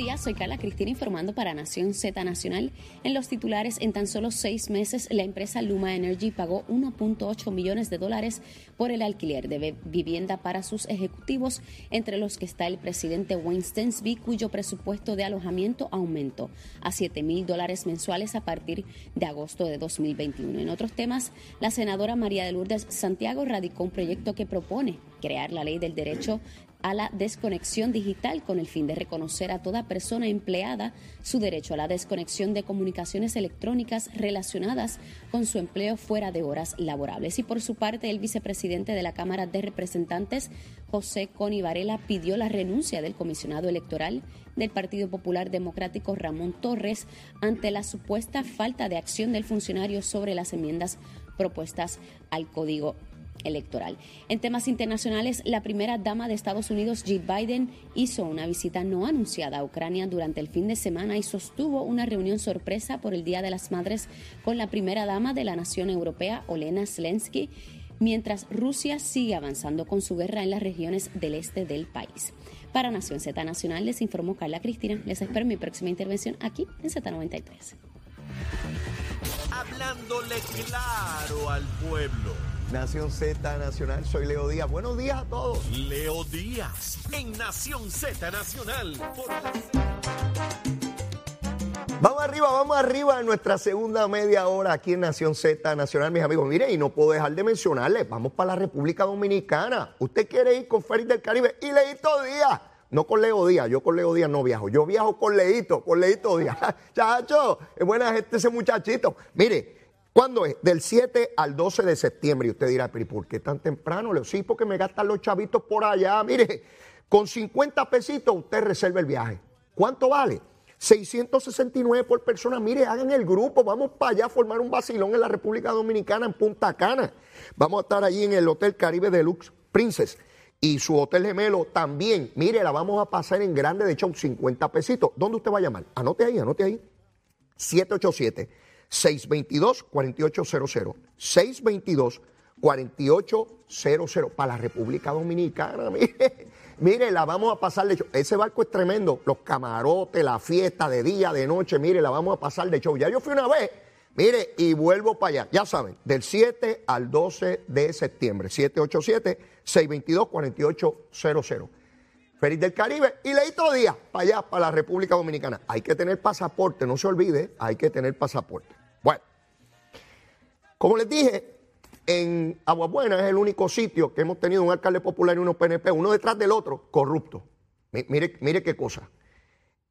Días, soy Carla Cristina informando para Nación Z Nacional. En los titulares, en tan solo seis meses, la empresa Luma Energy pagó 1.8 millones de dólares por el alquiler de vivienda para sus ejecutivos, entre los que está el presidente Wayne Stensby, cuyo presupuesto de alojamiento aumentó a 7 mil dólares mensuales a partir de agosto de 2021. En otros temas, la senadora María de Lourdes Santiago radicó un proyecto que propone crear la ley del derecho a la desconexión digital con el fin de reconocer a toda persona empleada su derecho a la desconexión de comunicaciones electrónicas relacionadas con su empleo fuera de horas laborables. Y por su parte, el vicepresidente de la Cámara de Representantes, José Coni Varela, pidió la renuncia del comisionado electoral del Partido Popular Democrático, Ramón Torres, ante la supuesta falta de acción del funcionario sobre las enmiendas propuestas al Código electoral. En temas internacionales, la primera dama de Estados Unidos, Jill Biden, hizo una visita no anunciada a Ucrania durante el fin de semana y sostuvo una reunión sorpresa por el Día de las Madres con la primera dama de la nación europea, Olena Zelensky, mientras Rusia sigue avanzando con su guerra en las regiones del este del país. Para Nación Z Nacional les informó Carla Cristina. Les espero mi próxima intervención aquí en Z93. Hablándole claro al pueblo. Nación Z Nacional, soy Leo Díaz. Buenos días a todos. Leo Díaz en Nación Z Nacional Vamos arriba, vamos arriba en nuestra segunda media hora aquí en Nación Z Nacional, mis amigos. Mire, y no puedo dejar de mencionarles, vamos para la República Dominicana. Usted quiere ir con Félix del Caribe y Leito Díaz. No con Leo Díaz, yo con Leo Díaz no viajo. Yo viajo con Leito, con Leito Díaz. Chacho, es buena gente ese muchachito. Mire, ¿Cuándo es? Del 7 al 12 de septiembre. Y usted dirá, pero ¿y por qué tan temprano? Leo, sí, porque me gastan los chavitos por allá. Mire, con 50 pesitos usted reserva el viaje. ¿Cuánto vale? 669 por persona. Mire, hagan el grupo. Vamos para allá a formar un vacilón en la República Dominicana, en Punta Cana. Vamos a estar allí en el Hotel Caribe Deluxe Princess. Y su hotel gemelo también. Mire, la vamos a pasar en grande, de hecho, 50 pesitos. ¿Dónde usted va a llamar? Anote ahí, anote ahí. 787. 622-4800. 622-4800 para la República Dominicana. Mire, mire, la vamos a pasar de show. Ese barco es tremendo. Los camarotes, la fiesta de día, de noche. Mire, la vamos a pasar de show. Ya yo fui una vez. Mire, y vuelvo para allá. Ya saben, del 7 al 12 de septiembre. 787-622-4800. Feliz del Caribe y Leito Díaz para allá, para la República Dominicana. Hay que tener pasaporte, no se olvide, hay que tener pasaporte. Como les dije, en Aguabuena es el único sitio que hemos tenido un alcalde popular y uno PNP, uno detrás del otro, corrupto. Mire, mire qué cosa.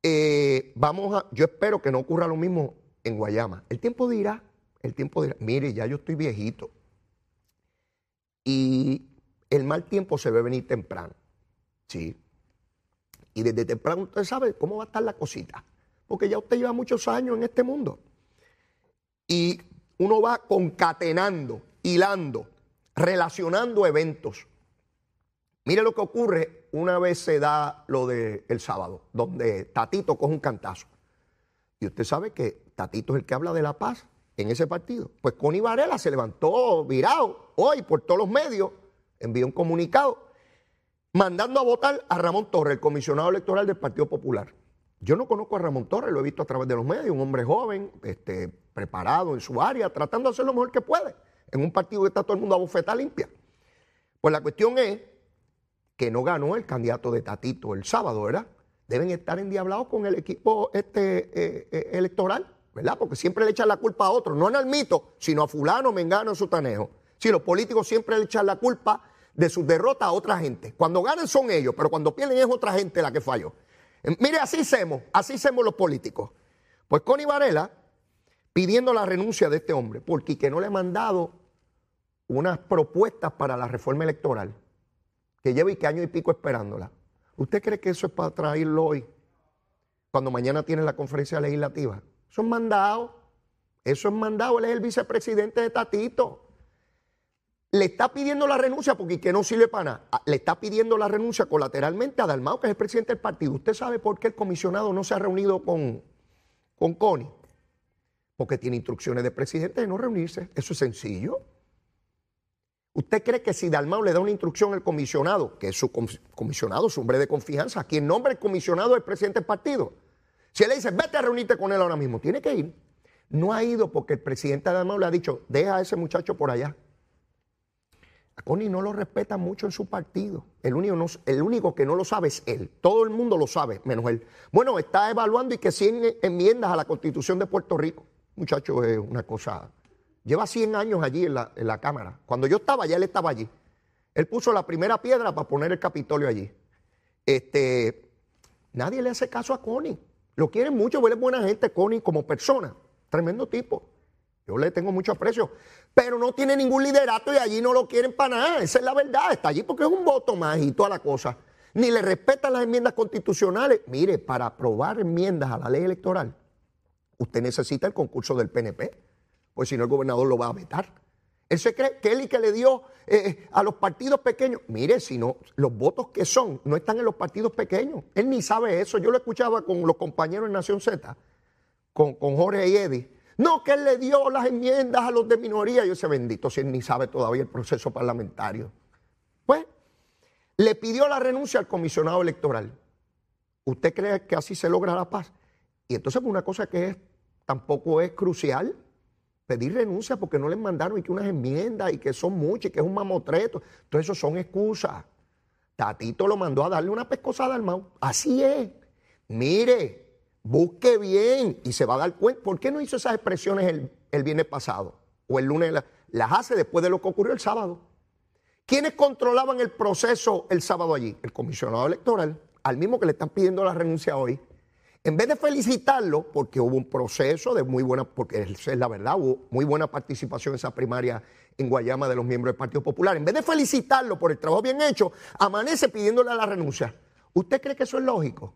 Eh, vamos a, yo espero que no ocurra lo mismo en Guayama. El tiempo dirá, el tiempo dirá, mire, ya yo estoy viejito. Y el mal tiempo se ve venir temprano. Sí. Y desde temprano usted sabe cómo va a estar la cosita. Porque ya usted lleva muchos años en este mundo. Y uno va concatenando, hilando, relacionando eventos. Mire lo que ocurre una vez se da lo del el sábado, donde Tatito coge un cantazo. Y usted sabe que Tatito es el que habla de la paz en ese partido. Pues Connie Varela se levantó virado hoy por todos los medios, envió un comunicado mandando a votar a Ramón Torres, el comisionado electoral del Partido Popular. Yo no conozco a Ramón Torres, lo he visto a través de los medios, un hombre joven, este, preparado en su área, tratando de hacer lo mejor que puede, en un partido que está todo el mundo a bofeta limpia. Pues la cuestión es que no ganó el candidato de Tatito el sábado, ¿verdad? Deben estar endiablados con el equipo este, eh, eh, electoral, ¿verdad? Porque siempre le echan la culpa a otros, no mito, sino a fulano, mengano, sutanejo. Si los políticos siempre le echan la culpa de sus derrotas a otra gente. Cuando ganan son ellos, pero cuando pierden es otra gente la que falló. Mire, así hacemos, así hacemos los políticos. Pues Connie Varela pidiendo la renuncia de este hombre, porque que no le ha mandado unas propuestas para la reforma electoral, que lleva y que año y pico esperándola. ¿Usted cree que eso es para traerlo hoy? Cuando mañana tiene la conferencia legislativa. Eso es mandado. Eso es mandado. Él es el vicepresidente de Tatito. Le está pidiendo la renuncia porque que no sirve para nada. Ah, le está pidiendo la renuncia colateralmente a Dalmao, que es el presidente del partido. ¿Usted sabe por qué el comisionado no se ha reunido con, con Connie? Porque tiene instrucciones del presidente de no reunirse. Eso es sencillo. ¿Usted cree que si Dalmau le da una instrucción al comisionado, que es su comisionado, su hombre de confianza, quien nombra el comisionado es el presidente del partido? Si él le dice, vete a reunirte con él ahora mismo, tiene que ir. No ha ido porque el presidente de Dalmau le ha dicho, deja a ese muchacho por allá. Connie no lo respeta mucho en su partido. El único, el único que no lo sabe es él. Todo el mundo lo sabe, menos él. Bueno, está evaluando y que 100 enmiendas a la constitución de Puerto Rico. Muchacho, es una cosa Lleva 100 años allí en la, Cámara. Cuando yo estaba allá, él estaba allí. Él puso la primera piedra para poner el Capitolio allí. Este, nadie le hace caso a Connie. Lo quieren mucho, él es buena gente, Connie, como persona. Tremendo tipo. Yo le tengo mucho aprecio. Pero no tiene ningún liderato y allí no lo quieren para nada. Esa es la verdad. Está allí porque es un voto más y toda la cosa. Ni le respetan las enmiendas constitucionales. Mire, para aprobar enmiendas a la ley electoral, usted necesita el concurso del PNP pues si no el gobernador lo va a vetar. Él se cree que él y que le dio eh, eh, a los partidos pequeños, mire, si no, los votos que son no están en los partidos pequeños. Él ni sabe eso. Yo lo escuchaba con los compañeros en Nación Z, con, con Jorge y Eddie. No, que él le dio las enmiendas a los de minoría. Yo sé, bendito, si él ni sabe todavía el proceso parlamentario. Pues, le pidió la renuncia al comisionado electoral. ¿Usted cree que así se logra la paz? Y entonces, una cosa que es, tampoco es crucial, pedir renuncia porque no les mandaron y que unas enmiendas y que son muchas y que es un mamotreto. Todo eso son excusas. Tatito lo mandó a darle una pescosada al Mau. Así es. Mire, busque bien y se va a dar cuenta. ¿Por qué no hizo esas expresiones el, el viernes pasado? O el lunes las hace después de lo que ocurrió el sábado. ¿Quiénes controlaban el proceso el sábado allí? El comisionado electoral, al mismo que le están pidiendo la renuncia hoy en vez de felicitarlo, porque hubo un proceso de muy buena, porque es la verdad, hubo muy buena participación en esa primaria en Guayama de los miembros del Partido Popular, en vez de felicitarlo por el trabajo bien hecho, amanece pidiéndole la renuncia. ¿Usted cree que eso es lógico?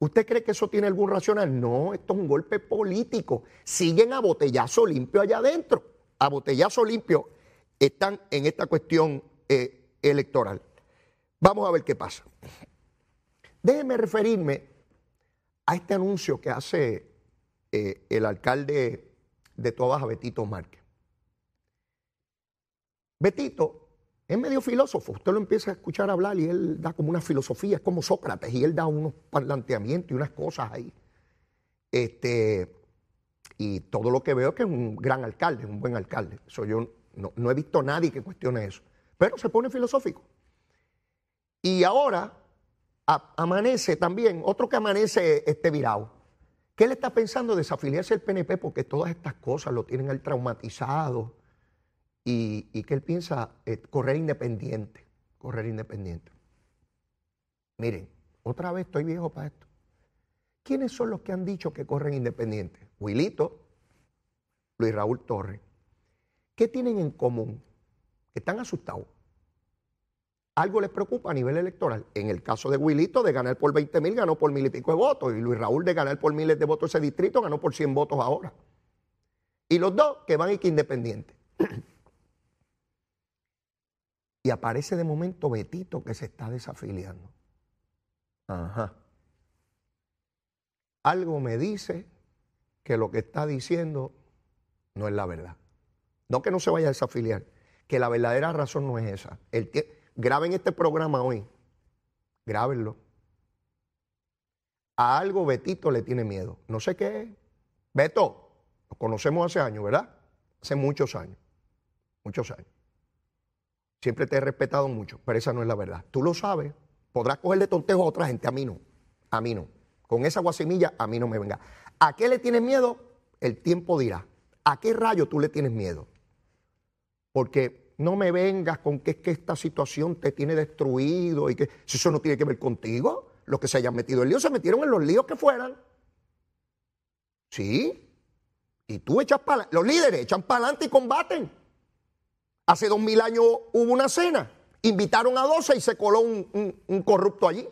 ¿Usted cree que eso tiene algún racional? No, esto es un golpe político. Siguen a botellazo limpio allá adentro. A botellazo limpio están en esta cuestión eh, electoral. Vamos a ver qué pasa. Déjeme referirme a este anuncio que hace eh, el alcalde de Tobaja, Betito Márquez. Betito es medio filósofo, usted lo empieza a escuchar hablar y él da como una filosofía, es como Sócrates, y él da unos planteamientos y unas cosas ahí. Este, y todo lo que veo es que es un gran alcalde, un buen alcalde. Eso yo no, he visto a nadie que cuestione eso. Pero se pone filosófico. Y ahora amanece también, otro que amanece este virado. ¿Qué le está pensando desafiliarse el PNP? Porque todas estas cosas lo tienen al traumatizado y, y que él piensa eh, correr independiente, correr independiente. Miren, otra vez estoy viejo para esto. ¿Quiénes son los que han dicho que corren independiente? Wilito, Luis Raúl Torres. ¿Qué tienen en común? Están asustados algo les preocupa a nivel electoral. En el caso de Wilito, de ganar por 20 mil, ganó por mil y pico de votos. Y Luis Raúl, de ganar por miles de votos ese distrito, ganó por 100 votos ahora. Y los dos que van y que independientes. y aparece de momento Betito que se está desafiliando. Ajá. Algo me dice que lo que está diciendo no es la verdad. No que no se vaya a desafiliar, que la verdadera razón no es esa. El Graben este programa hoy. Grábenlo. A algo Betito le tiene miedo. No sé qué es. Beto, lo conocemos hace años, ¿verdad? Hace muchos años. Muchos años. Siempre te he respetado mucho, pero esa no es la verdad. Tú lo sabes. Podrás coger de tontejo a otra gente. A mí no. A mí no. Con esa guasimilla, a mí no me venga. ¿A qué le tienes miedo? El tiempo dirá. ¿A qué rayo tú le tienes miedo? Porque no me vengas con que es que esta situación te tiene destruido y que si eso no tiene que ver contigo, los que se hayan metido en lío se metieron en los líos que fueran. Sí. Y tú echas para los líderes echan para adelante y combaten. Hace dos mil años hubo una cena, invitaron a doce y se coló un, corrupto allí.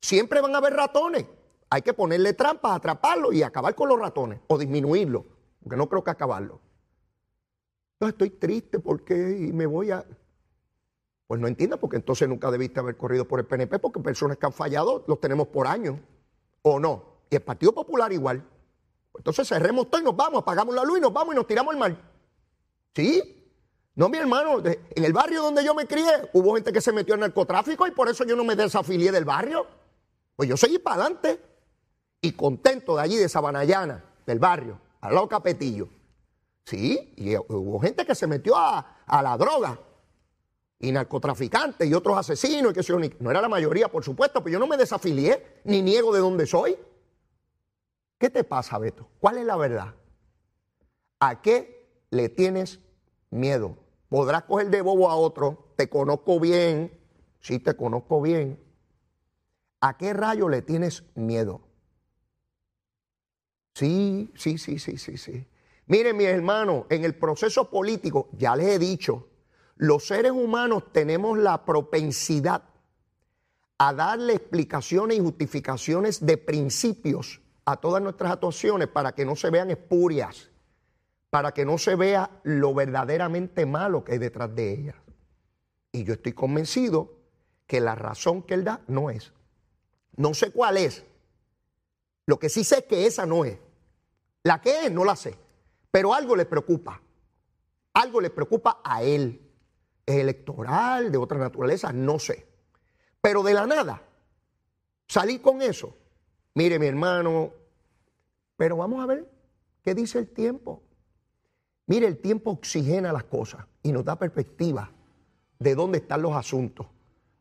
Siempre van a haber ratones. Hay que ponerle trampas, atraparlos y acabar con los ratones o disminuirlos, porque no creo que acabarlo. estoy triste porque me voy a... Pues no entiendo, porque entonces nunca debiste haber corrido por el PNP, porque personas que han fallado los tenemos por años, o no. Y el Partido Popular igual. Entonces cerremos todo y nos vamos, apagamos la luz y nos vamos y nos tiramos al mar. ¿Sí? No, mi hermano, en el barrio donde yo me crié hubo gente que se metió en narcotráfico y por eso yo no me desafilié del barrio. Pues yo seguí para adelante y contento de allí, de Sabanayana, del barrio, al lado Capetillo. Sí, y hubo gente que se metió a, la droga y narcotraficantes y otros asesinos y que sé No era la mayoría, por supuesto, pero yo no me desafilié ni niego de dónde soy. ¿Qué te pasa, Beto? ¿Cuál es la verdad? ¿A qué le tienes miedo? Podrás coger de bobo a otro, te conozco bien, sí te conozco bien. ¿A qué rayo le tienes miedo? Sí, sí, sí, sí, sí, sí. Miren, mis hermanos, en el proceso político, ya les he dicho, los seres humanos tenemos la propensidad a darle explicaciones y justificaciones de principios a todas nuestras actuaciones para que no se vean espurias para que no se vea lo verdaderamente malo que hay detrás de ellas. Y yo estoy convencido que la razón que él da no es. No sé cuál es. Lo que sí sé es que esa no es. La que es, no la sé. Pero algo le preocupa. Algo le preocupa a él. ¿Es electoral, de otra naturaleza? No sé. Pero de la nada, salir con eso. Mire, mi hermano, pero vamos a ver qué dice el tiempo. Mire, el tiempo oxigena las cosas y nos da perspectiva de dónde están los asuntos.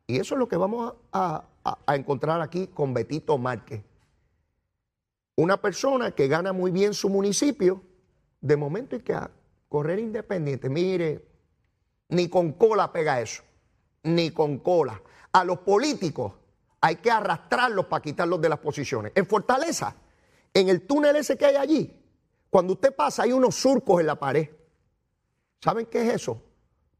Y eso es lo que vamos a, encontrar aquí con Betito Márquez. Una persona que gana muy bien su municipio, de momento hay que correr independiente. Mire, ni con cola pega eso, ni con cola. A los políticos hay que arrastrarlos para quitarlos de las posiciones. En Fortaleza, en el túnel ese que hay allí, cuando usted pasa hay unos surcos en la pared. ¿Saben qué es eso?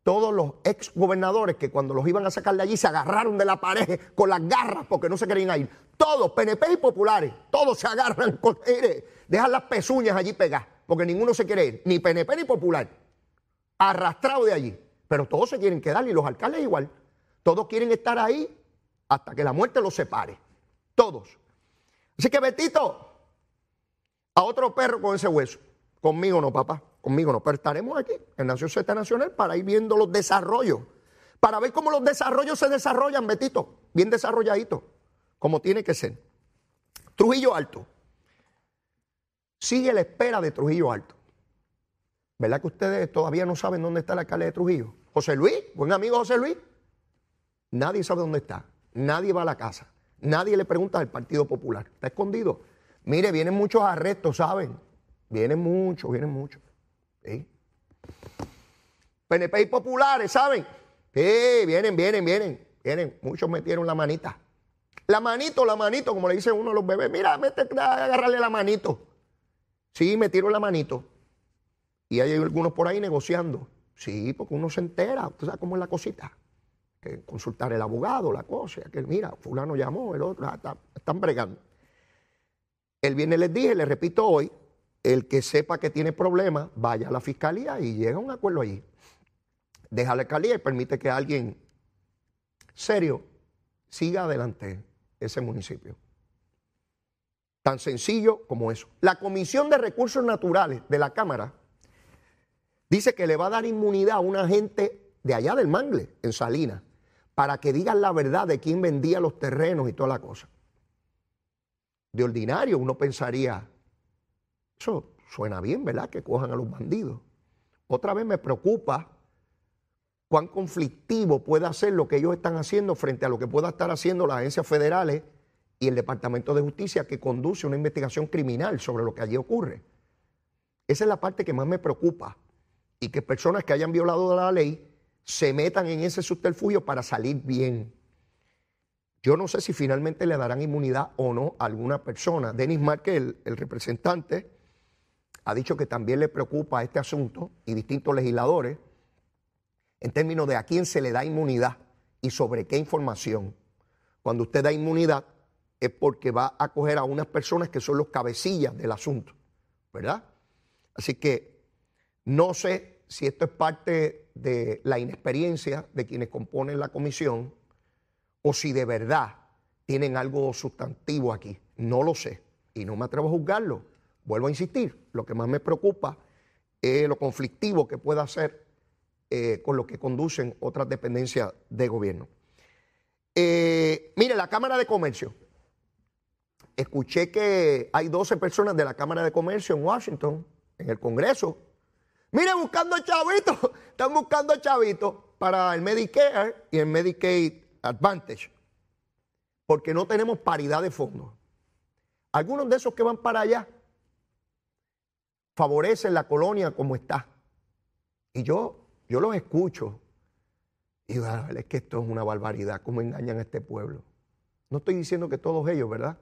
Todos los ex gobernadores que cuando los iban a sacar de allí se agarraron de la pared con las garras porque no se querían ir. Todos, PNP y populares, todos se agarran con dejan las pezuñas allí pegadas porque ninguno se quiere ir, ni PNP ni popular. Arrastrado de allí. Pero todos se quieren quedar y los alcaldes igual. Todos quieren estar ahí hasta que la muerte los separe. Todos. Así que Betito, a otro perro con ese hueso. Conmigo no, papá, conmigo no. Pero estaremos aquí en Nación Z Nacional para ir viendo los desarrollos, para ver cómo los desarrollos se desarrollan, Betito, bien desarrolladitos, como tiene que ser. Trujillo Alto. Sigue la espera de Trujillo Alto. ¿Verdad que ustedes todavía no saben dónde está el alcalde de Trujillo? José Luis, buen amigo José Luis. Nadie sabe dónde está. Nadie va a la casa. Nadie le pregunta al Partido Popular. Está escondido. Mire, vienen muchos arrestos, ¿saben? Vienen muchos, vienen muchos. ¿sí? PNP y populares, ¿saben? Sí, vienen, vienen, vienen. Vienen. Muchos metieron la manita. La manito, la manito, como le dice uno a los bebés. Mira, mete, agarrarle la manito. Sí, metieron la manito. Y hay algunos por ahí negociando. Sí, porque uno se entera. Usted sabe cómo es la cosita. Que consultar el abogado, la cosa. Que mira, fulano llamó, el otro. Ah, están bregando. El viernes les dije, les repito hoy, el que sepa que tiene problemas, vaya a la fiscalía y llega a un acuerdo allí. Deja la alcaldía y permite que alguien serio siga adelante ese municipio. Tan sencillo como eso. La Comisión de Recursos Naturales de la Cámara dice que le va a dar inmunidad a una gente de allá del Mangle, en Salinas, para que digan la verdad de quién vendía los terrenos y toda la cosa de ordinario uno pensaría, eso suena bien, ¿verdad? Que cojan a los bandidos. Otra vez me preocupa cuán conflictivo puede ser lo que ellos están haciendo frente a lo que pueda estar haciendo las agencias federales y el Departamento de Justicia que conduce una investigación criminal sobre lo que allí ocurre. Esa es la parte que más me preocupa y que personas que hayan violado la ley se metan en ese subterfugio para salir bien. Yo no sé si finalmente le darán inmunidad o no a alguna persona. Denis Márquez, el, representante, ha dicho que también le preocupa este asunto y distintos legisladores en términos de a quién se le da inmunidad y sobre qué información. Cuando usted da inmunidad es porque va a coger a unas personas que son los cabecillas del asunto, ¿verdad? Así que no sé si esto es parte de la inexperiencia de quienes componen la comisión o si de verdad tienen algo sustantivo aquí. No lo sé y no me atrevo a juzgarlo. Vuelvo a insistir, lo que más me preocupa es lo conflictivo que pueda ser eh, con lo que conducen otras dependencias de gobierno. Eh, mire, la Cámara de Comercio. Escuché que hay 12 personas de la Cámara de Comercio en Washington, en el Congreso. Mire, buscando chavitos. Están buscando chavitos para el Medicare y el Medicaid Advantage. Porque no tenemos paridad de fondos. Algunos de esos que van para allá favorecen la colonia como está. Y yo yo los escucho y digo, ah, es que esto es una barbaridad, cómo engañan a este pueblo. No estoy diciendo que todos ellos, ¿verdad?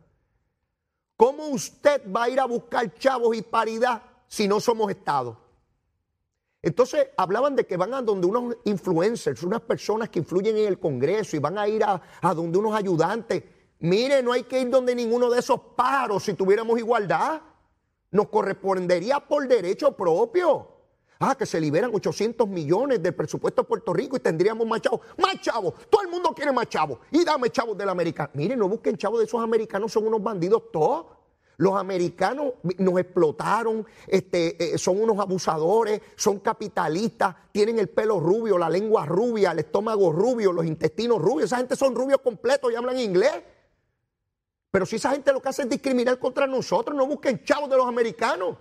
¿Cómo usted va a ir a buscar chavos y paridad si no somos Estado? Entonces hablaban de que van a donde unos influencers, unas personas que influyen en el Congreso y van a ir a, a donde unos ayudantes. Mire, no hay que ir donde ninguno de esos pájaros si tuviéramos igualdad. Nos correspondería por derecho propio. Ah, que se liberan 800 millones del presupuesto de Puerto Rico y tendríamos más chavos. Más chavos. Todo el mundo quiere más chavos. Y dame chavos del americano. Miren, no busquen chavos de esos americanos, son unos bandidos todos. Los americanos nos explotaron, este, eh, son unos abusadores, son capitalistas, tienen el pelo rubio, la lengua rubia, el estómago rubio, los intestinos rubios. Esa gente son rubios completos y hablan inglés. Pero si esa gente lo que hace es discriminar contra nosotros, no busquen chavos de los americanos.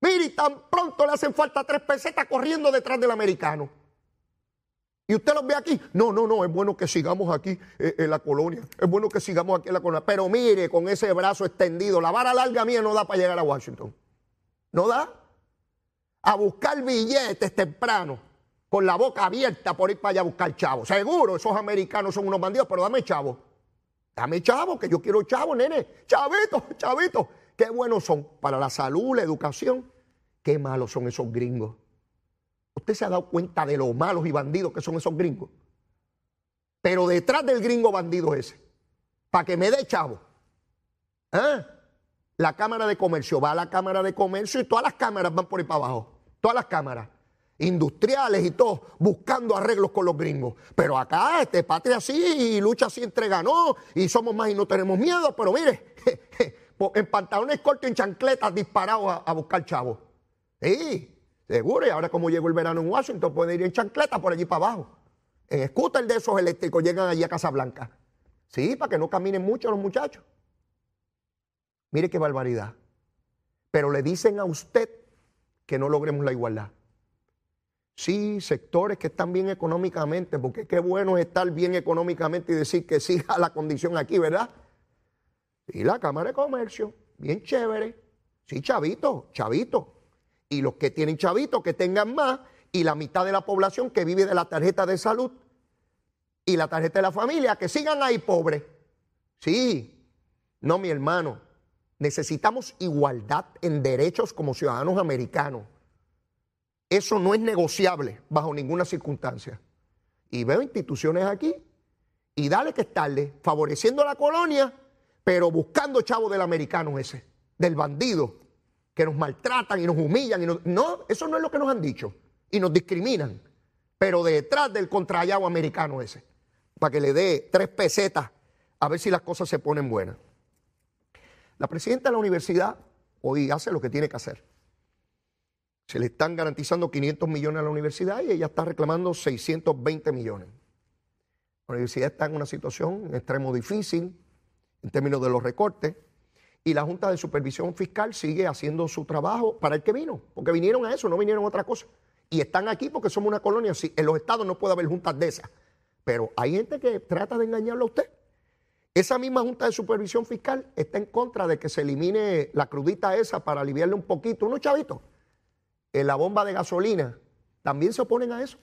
Mire, tan pronto le hacen falta tres pesetas corriendo detrás del americano. Y usted los ve aquí. No, no, no, es bueno que sigamos aquí eh, en la colonia. Es bueno que sigamos aquí en la colonia. Pero mire, con ese brazo extendido, la vara larga mía no da para llegar a Washington. ¿No da? A buscar billetes temprano, con la boca abierta por ir para allá a buscar chavos. Seguro, esos americanos son unos bandidos, pero dame chavo. Dame chavo, que yo quiero chavo, nene. Chavito, chavito. Qué buenos son para la salud, la educación. Qué malos son esos gringos. ¿Usted se ha dado cuenta de lo malos y bandidos que son esos gringos? Pero detrás del gringo bandido ese, para que me dé chavo, ¿eh? la Cámara de Comercio va a la Cámara de Comercio y todas las cámaras van por ahí para abajo. Todas las cámaras industriales y todo, buscando arreglos con los gringos. Pero acá, este patria así y lucha así entre ganó y somos más y no tenemos miedo. Pero mire, en pantalones cortos y en chancletas disparados a, buscar chavos. Sí, seguro. Y ahora como llegó el verano en Washington, pueden ir en chancletas por allí para abajo. En scooter de esos eléctricos llegan allí a Casablanca. Sí, para que no caminen mucho los muchachos. Mire qué barbaridad. Pero le dicen a usted que no logremos la igualdad. Sí, sectores que están bien económicamente, porque qué bueno es estar bien económicamente y decir que siga la condición aquí, ¿verdad? Y la Cámara de Comercio, bien chévere. Sí, chavito, chavito. Y los que tienen chavito, que tengan más. Y la mitad de la población que vive de la tarjeta de salud y la tarjeta de la familia, que sigan ahí pobres. Sí, no, mi hermano. Necesitamos igualdad en derechos como ciudadanos americanos. Eso no es negociable bajo ninguna circunstancia. Y veo instituciones aquí y dale que estarle favoreciendo a la colonia pero buscando chavos del americano ese, del bandido, que nos maltratan y nos humillan. Y No, eso no es lo que nos han dicho. Y nos discriminan. Pero detrás del contrayado americano ese, para que le dé tres pesetas a ver si las cosas se ponen buenas. La presidenta de la universidad hoy hace lo que tiene que hacer. Se le están garantizando 500 millones a la universidad y ella está reclamando 620 millones. La universidad está en una situación en extremo difícil en términos de los recortes. Y la Junta de Supervisión Fiscal sigue haciendo su trabajo para el que vino, porque vinieron a eso, no vinieron a otra cosa. Y están aquí porque somos una colonia. En los estados no puede haber juntas de esas. Pero hay gente que trata de engañarlo a usted. Esa misma Junta de Supervisión Fiscal está en contra de que se elimine la crudita esa para aliviarle un poquito. Unos chavitos en la bomba de gasolina también se oponen a eso.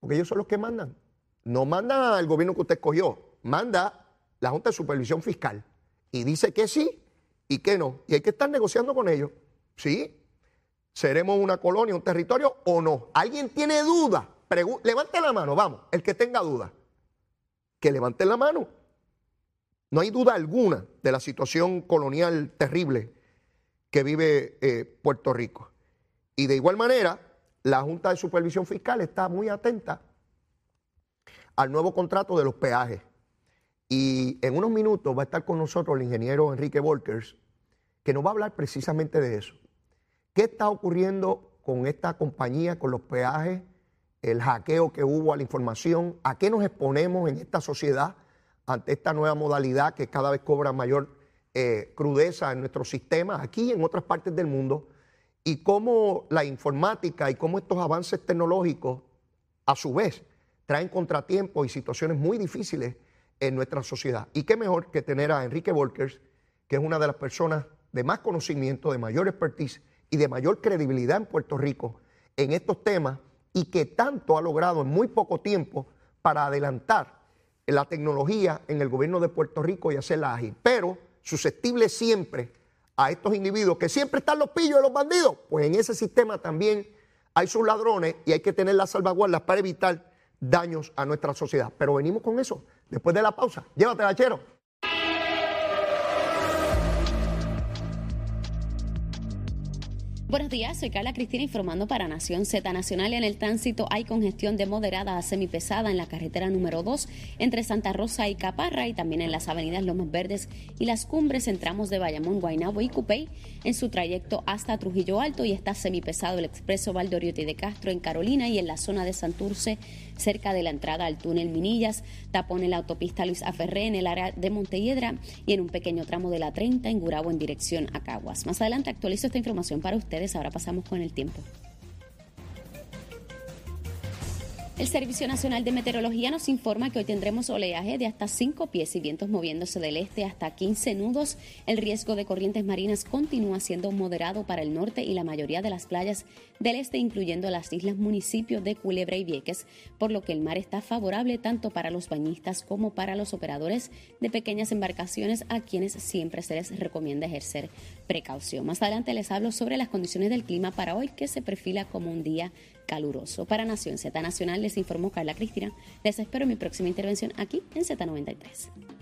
Porque ellos son los que mandan. No mandan al gobierno que usted escogió, manda la Junta de Supervisión Fiscal y dice que sí y que no. Y hay que estar negociando con ellos. ¿Sí? ¿Seremos una colonia, un territorio o no? ¿Alguien tiene duda? levante la mano, vamos, el que tenga duda. Que levante la mano. No hay duda alguna de la situación colonial terrible que vive eh, Puerto Rico. Y de igual manera, la Junta de Supervisión Fiscal está muy atenta al nuevo contrato de los peajes. Y en unos minutos va a estar con nosotros el ingeniero Enrique Volkers, que nos va a hablar precisamente de eso. ¿Qué está ocurriendo con esta compañía, con los peajes, el hackeo que hubo a la información? ¿A qué nos exponemos en esta sociedad ante esta nueva modalidad que cada vez cobra mayor eh, crudeza en nuestros sistemas, aquí y en otras partes del mundo? Y cómo la informática y cómo estos avances tecnológicos, a su vez, traen contratiempos y situaciones muy difíciles en nuestra sociedad. Y qué mejor que tener a Enrique Volkers, que es una de las personas de más conocimiento, de mayor expertise y de mayor credibilidad en Puerto Rico en estos temas y que tanto ha logrado en muy poco tiempo para adelantar la tecnología en el gobierno de Puerto Rico y hacerla ágil, pero susceptible siempre a estos individuos que siempre están los pillos de los bandidos, pues en ese sistema también hay sus ladrones y hay que tener las salvaguardas para evitar daños a nuestra sociedad. Pero venimos con eso después de la pausa. Llévatela, chero. Buenos días, soy Carla Cristina informando para Nación Z Nacional. En el tránsito hay congestión de moderada a semipesada en la carretera número 2 entre Santa Rosa y Caparra y también en las avenidas Lomas Verdes y las cumbres en tramos de Bayamón, Guaynabo y Cupey en su trayecto hasta Trujillo Alto y está semipesado el expreso Valdoriotti de Castro en Carolina y en la zona de Santurce cerca de la entrada al túnel Minillas, tapón en la autopista Luis Aferré en el área de Montelledra y en un pequeño tramo de la 30 en Gurabo en dirección a Caguas. Más adelante actualizo esta información para ustedes, ahora pasamos con el tiempo. El Servicio Nacional de Meteorología nos informa que hoy tendremos oleaje de hasta 5 pies y vientos moviéndose del este hasta 15 nudos. El riesgo de corrientes marinas continúa siendo moderado para el norte y la mayoría de las playas del este, incluyendo las islas municipios de Culebra y Vieques, por lo que el mar está favorable tanto para los bañistas como para los operadores de pequeñas embarcaciones a quienes siempre se les recomienda ejercer precaución. Más adelante les hablo sobre las condiciones del clima para hoy que se perfila como un día caluroso. Para Nación Z Nacional les informó Carla Cristina. Les espero en mi próxima intervención aquí en Z93.